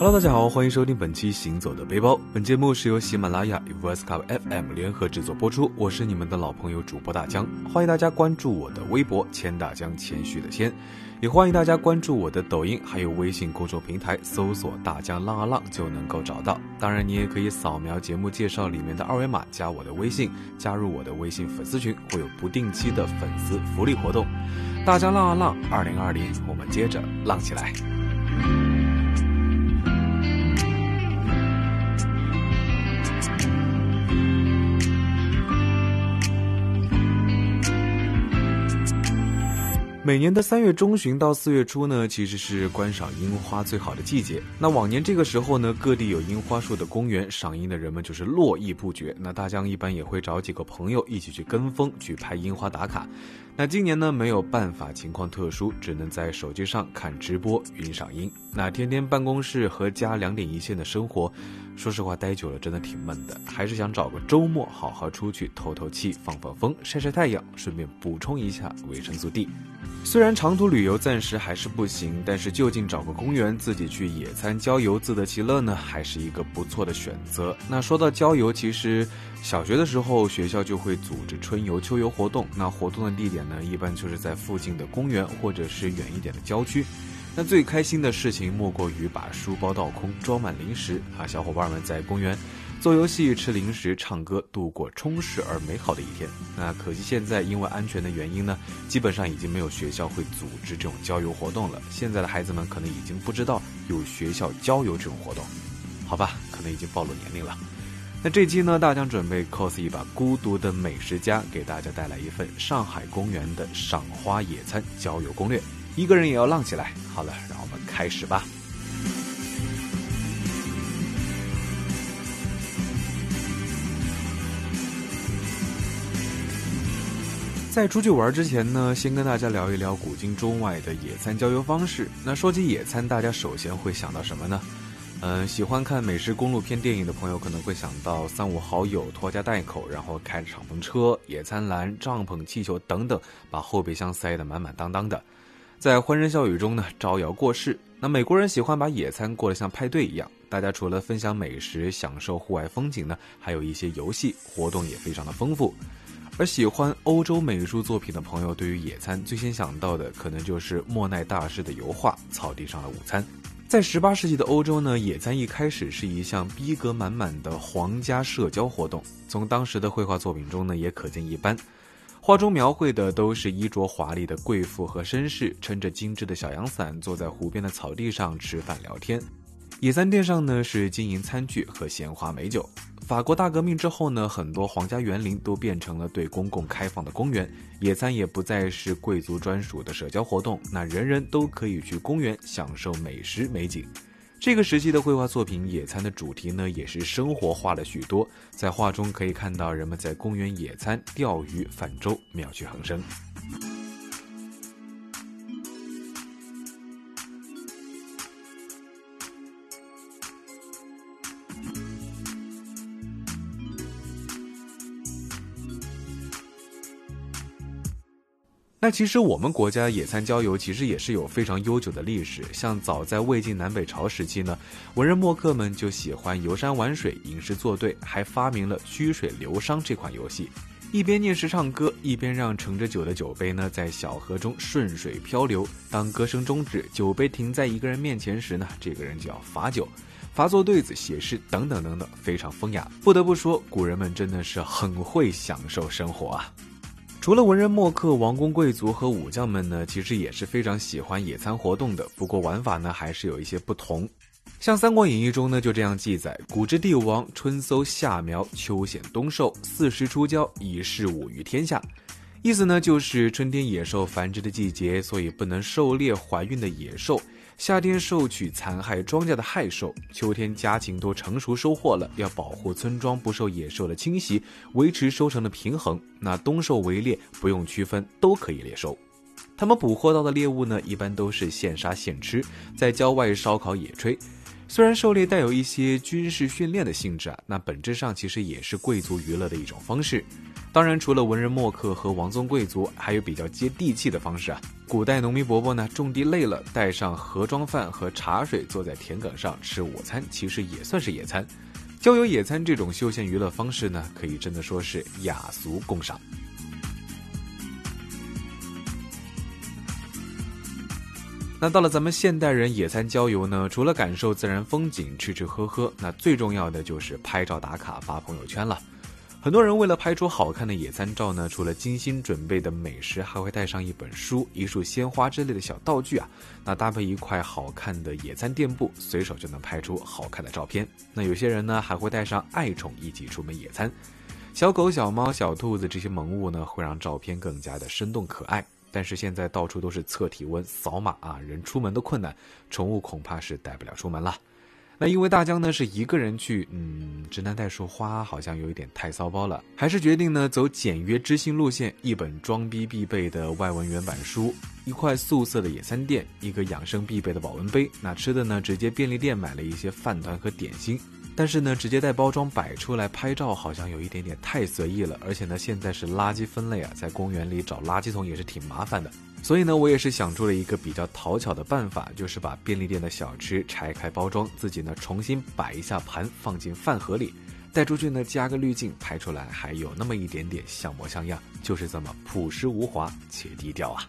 Hello，大家好，欢迎收听本期《行走的背包》。本节目是由喜马拉雅与 Voice Club FM 联合制作播出。我是你们的老朋友主播大江，欢迎大家关注我的微博“千大江”，谦虚的谦，也欢迎大家关注我的抖音，还有微信公众平台，搜索“大江浪啊浪”就能够找到。当然，你也可以扫描节目介绍里面的二维码，加我的微信，加入我的微信粉丝群，会有不定期的粉丝福利活动。大江浪啊浪，二零二零，我们接着浪起来。每年的三月中旬到四月初呢，其实是观赏樱花最好的季节。那往年这个时候呢，各地有樱花树的公园，赏樱的人们就是络绎不绝。那大江一般也会找几个朋友一起去跟风去拍樱花打卡。那今年呢没有办法，情况特殊，只能在手机上看直播云赏樱。那天天办公室和家两点一线的生活，说实话待久了真的挺闷的，还是想找个周末好好出去透透气、放放风、晒晒太阳，顺便补充一下维生素 D。虽然长途旅游暂时还是不行，但是就近找个公园自己去野餐郊游自得其乐呢，还是一个不错的选择。那说到郊游，其实小学的时候学校就会组织春游、秋游活动，那活动的地点呢，一般就是在附近的公园或者是远一点的郊区。那最开心的事情莫过于把书包倒空，装满零食啊，小伙伴们在公园。做游戏、吃零食、唱歌，度过充实而美好的一天。那可惜现在因为安全的原因呢，基本上已经没有学校会组织这种郊游活动了。现在的孩子们可能已经不知道有学校郊游这种活动，好吧，可能已经暴露年龄了。那这期呢，大江准备 cos 一把孤独的美食家，给大家带来一份上海公园的赏花野餐郊游攻略。一个人也要浪起来。好了，让我们开始吧。在出去玩之前呢，先跟大家聊一聊古今中外的野餐郊游方式。那说起野餐，大家首先会想到什么呢？嗯，喜欢看美食公路片电影的朋友可能会想到三五好友拖家带口，然后开着敞篷车、野餐篮、帐篷、气球等等，把后备箱塞得满满当当的，在欢声笑语中呢招摇过市。那美国人喜欢把野餐过得像派对一样，大家除了分享美食、享受户外风景呢，还有一些游戏活动也非常的丰富。而喜欢欧洲美术作品的朋友，对于野餐最先想到的，可能就是莫奈大师的油画《草地上的午餐》。在十八世纪的欧洲呢，野餐一开始是一项逼格满满的皇家社交活动。从当时的绘画作品中呢，也可见一斑。画中描绘的都是衣着华丽的贵妇和绅士，撑着精致的小阳伞，坐在湖边的草地上吃饭聊天。野餐垫上呢，是金银餐具和鲜花美酒。法国大革命之后呢，很多皇家园林都变成了对公共开放的公园，野餐也不再是贵族专属的社交活动，那人人都可以去公园享受美食美景。这个时期的绘画作品，野餐的主题呢也是生活化了许多，在画中可以看到人们在公园野餐、钓鱼、泛舟，妙趣横生。那其实我们国家野餐郊游其实也是有非常悠久的历史，像早在魏晋南北朝时期呢，文人墨客们就喜欢游山玩水、吟诗作对，还发明了曲水流觞这款游戏，一边念诗唱歌，一边让盛着酒的酒杯呢在小河中顺水漂流。当歌声终止，酒杯停在一个人面前时呢，这个人就要罚酒、罚作对子、写诗等等等等，非常风雅。不得不说，古人们真的是很会享受生活啊。除了文人墨客、王公贵族和武将们呢，其实也是非常喜欢野餐活动的。不过玩法呢，还是有一些不同。像《三国演义》中呢，就这样记载：古之帝王，春搜夏苗，秋显冬狩，四时出郊，以示武于天下。意思呢，就是春天野兽繁殖的季节，所以不能狩猎怀孕的野兽。夏天收取残害庄稼的害兽，秋天家禽都成熟收获了，要保护村庄不受野兽的侵袭，维持收成的平衡。那冬狩围猎不用区分，都可以猎收。他们捕获到的猎物呢，一般都是现杀现吃，在郊外烧烤野炊。虽然狩猎带有一些军事训练的性质啊，那本质上其实也是贵族娱乐的一种方式。当然，除了文人墨客和王宗贵族，还有比较接地气的方式啊。古代农民伯伯呢，种地累了，带上盒装饭和茶水，坐在田埂上吃午餐，其实也算是野餐。郊游野餐这种休闲娱乐方式呢，可以真的说是雅俗共赏。那到了咱们现代人野餐郊游呢，除了感受自然风景、吃吃喝喝，那最重要的就是拍照打卡发朋友圈了。很多人为了拍出好看的野餐照呢，除了精心准备的美食，还会带上一本书、一束鲜花之类的小道具啊。那搭配一块好看的野餐垫布，随手就能拍出好看的照片。那有些人呢，还会带上爱宠一起出门野餐，小狗、小猫、小兔子这些萌物呢，会让照片更加的生动可爱。但是现在到处都是测体温、扫码啊，人出门都困难，宠物恐怕是带不了出门了。那因为大江呢是一个人去，嗯，直男带束花好像有一点太骚包了，还是决定呢走简约知性路线，一本装逼必备的外文原版书，一块素色的野餐垫，一个养生必备的保温杯。那吃的呢，直接便利店买了一些饭团和点心。但是呢，直接带包装摆出来拍照，好像有一点点太随意了。而且呢，现在是垃圾分类啊，在公园里找垃圾桶也是挺麻烦的。所以呢，我也是想出了一个比较讨巧的办法，就是把便利店的小吃拆开包装，自己呢重新摆一下盘，放进饭盒里，带出去呢加个滤镜，拍出来还有那么一点点像模像样，就是这么朴实无华且低调啊。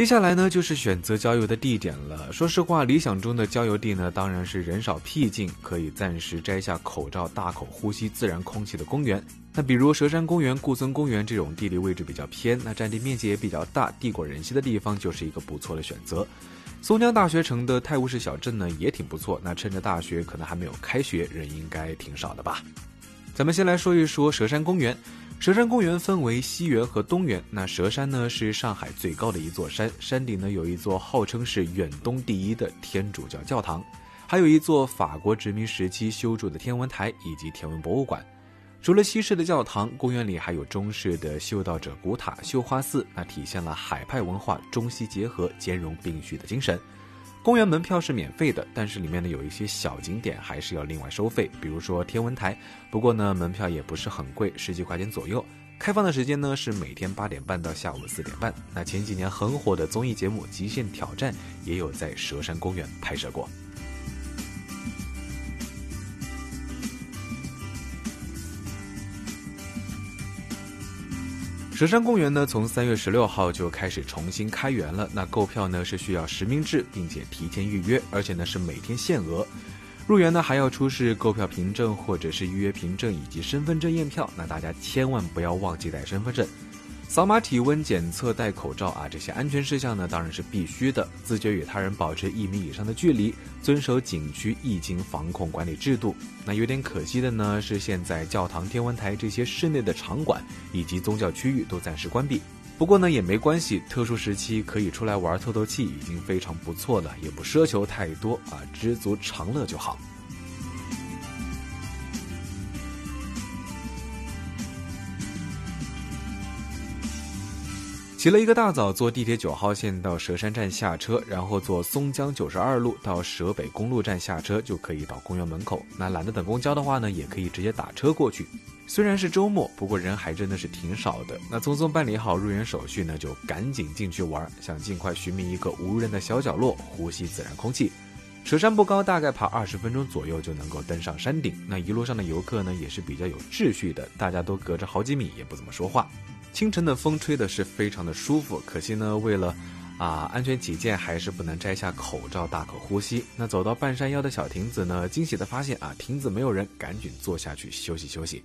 接下来呢，就是选择郊游的地点了。说实话，理想中的郊游地呢，当然是人少僻静，可以暂时摘下口罩，大口呼吸自然空气的公园。那比如佘山公园、顾村公园这种地理位置比较偏，那占地面积也比较大、地广人稀的地方，就是一个不错的选择。松江大学城的泰晤士小镇呢，也挺不错。那趁着大学可能还没有开学，人应该挺少的吧？咱们先来说一说佘山公园。佘山公园分为西园和东园。那佘山呢是上海最高的一座山，山顶呢有一座号称是远东第一的天主教教堂，还有一座法国殖民时期修筑的天文台以及天文博物馆。除了西式的教堂，公园里还有中式的修道者古塔、绣花寺，那体现了海派文化中西结合、兼容并蓄的精神。公园门票是免费的，但是里面呢有一些小景点还是要另外收费，比如说天文台。不过呢，门票也不是很贵，十几块钱左右。开放的时间呢是每天八点半到下午四点半。那前几年很火的综艺节目《极限挑战》也有在佘山公园拍摄过。佘山公园呢，从三月十六号就开始重新开园了。那购票呢是需要实名制，并且提前预约，而且呢是每天限额。入园呢还要出示购票凭证或者是预约凭证以及身份证验票。那大家千万不要忘记带身份证。扫码体温检测、戴口罩啊，这些安全事项呢，当然是必须的。自觉与他人保持一米以上的距离，遵守景区疫情防控管理制度。那有点可惜的呢，是现在教堂、天文台这些室内的场馆以及宗教区域都暂时关闭。不过呢，也没关系，特殊时期可以出来玩透透气，已经非常不错了，也不奢求太多啊，知足常乐就好。起了一个大早，坐地铁九号线到佘山站下车，然后坐松江九十二路到佘北公路站下车，就可以到公园门口。那懒得等公交的话呢，也可以直接打车过去。虽然是周末，不过人还真的是挺少的。那匆匆办理好入园手续呢，就赶紧进去玩，想尽快寻觅一个无人的小角落，呼吸自然空气。佘山不高，大概爬二十分钟左右就能够登上山顶。那一路上的游客呢，也是比较有秩序的，大家都隔着好几米，也不怎么说话。清晨的风吹的是非常的舒服，可惜呢，为了啊安全起见，还是不能摘下口罩大口呼吸。那走到半山腰的小亭子呢，惊喜的发现啊，亭子没有人，赶紧坐下去休息休息。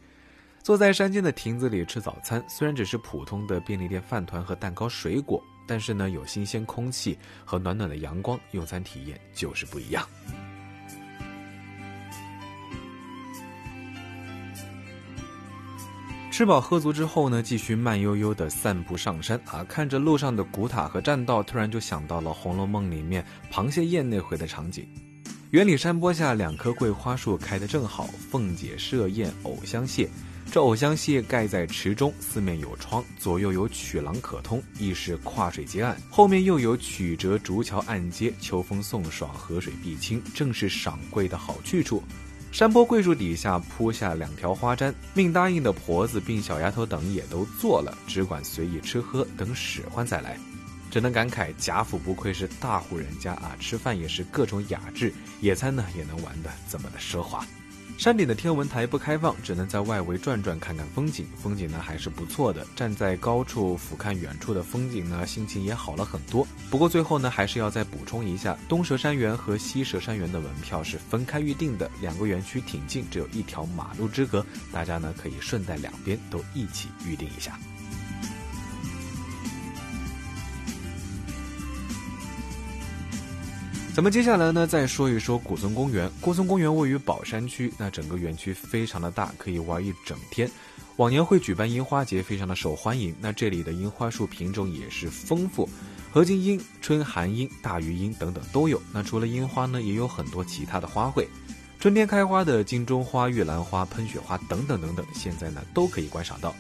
坐在山间的亭子里吃早餐，虽然只是普通的便利店饭团和蛋糕、水果，但是呢，有新鲜空气和暖暖的阳光，用餐体验就是不一样。吃饱喝足之后呢，继续慢悠悠的散步上山啊，看着路上的古塔和栈道，突然就想到了《红楼梦》里面螃蟹宴那回的场景。园里山坡下两棵桂花树开得正好，凤姐设宴，藕香榭。这藕香榭盖在池中，四面有窗，左右有曲廊可通，亦是跨水接岸。后面又有曲折竹桥暗街，秋风送爽，河水碧清，正是赏桂的好去处。山坡桂树底下铺下两条花毡，命答应的婆子并小丫头等也都做了，只管随意吃喝，等使唤再来。只能感慨贾府不愧是大户人家啊，吃饭也是各种雅致，野餐呢也能玩的这么的奢华。山顶的天文台不开放，只能在外围转转看看风景。风景呢还是不错的，站在高处俯瞰远处的风景呢，心情也好了很多。不过最后呢，还是要再补充一下，东蛇山园和西蛇山园的门票是分开预定的，两个园区挺近，只有一条马路之隔，大家呢可以顺带两边都一起预定一下。咱们接下来呢，再说一说古松公园。古松公园位于宝山区，那整个园区非常的大，可以玩一整天。往年会举办樱花节，非常的受欢迎。那这里的樱花树品种也是丰富，合金樱、春寒樱、大鱼樱等等都有。那除了樱花呢，也有很多其他的花卉。春天开花的金钟花、玉兰花、喷雪花等等等等，现在呢都可以观赏到。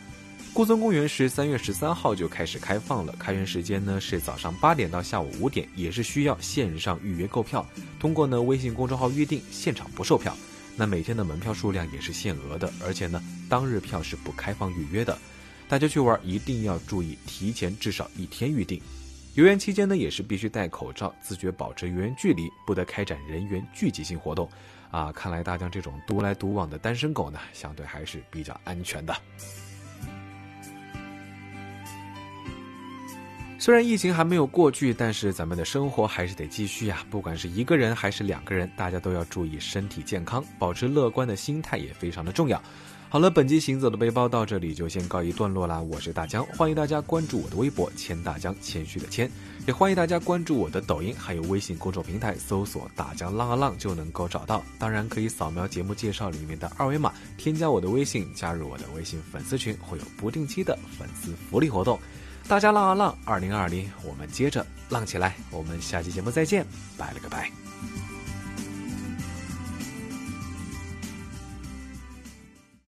顾松公园是三月十三号就开始开放了，开园时间呢是早上八点到下午五点，也是需要线上预约购票。通过呢微信公众号预订，现场不售票。那每天的门票数量也是限额的，而且呢当日票是不开放预约的。大家去玩一定要注意提前至少一天预定。游园期间呢也是必须戴口罩，自觉保持游园距离，不得开展人员聚集性活动。啊，看来大江这种独来独往的单身狗呢，相对还是比较安全的。虽然疫情还没有过去，但是咱们的生活还是得继续呀。不管是一个人还是两个人，大家都要注意身体健康，保持乐观的心态也非常的重要。好了，本期行走的背包到这里就先告一段落啦。我是大江，欢迎大家关注我的微博“谦大江”，谦虚的谦，也欢迎大家关注我的抖音，还有微信公众平台，搜索“大江浪啊浪”就能够找到。当然，可以扫描节目介绍里面的二维码，添加我的微信，加入我的微信粉丝群，会有不定期的粉丝福利活动。大家浪啊浪，二零二零，我们接着浪起来。我们下期节目再见，拜了个拜。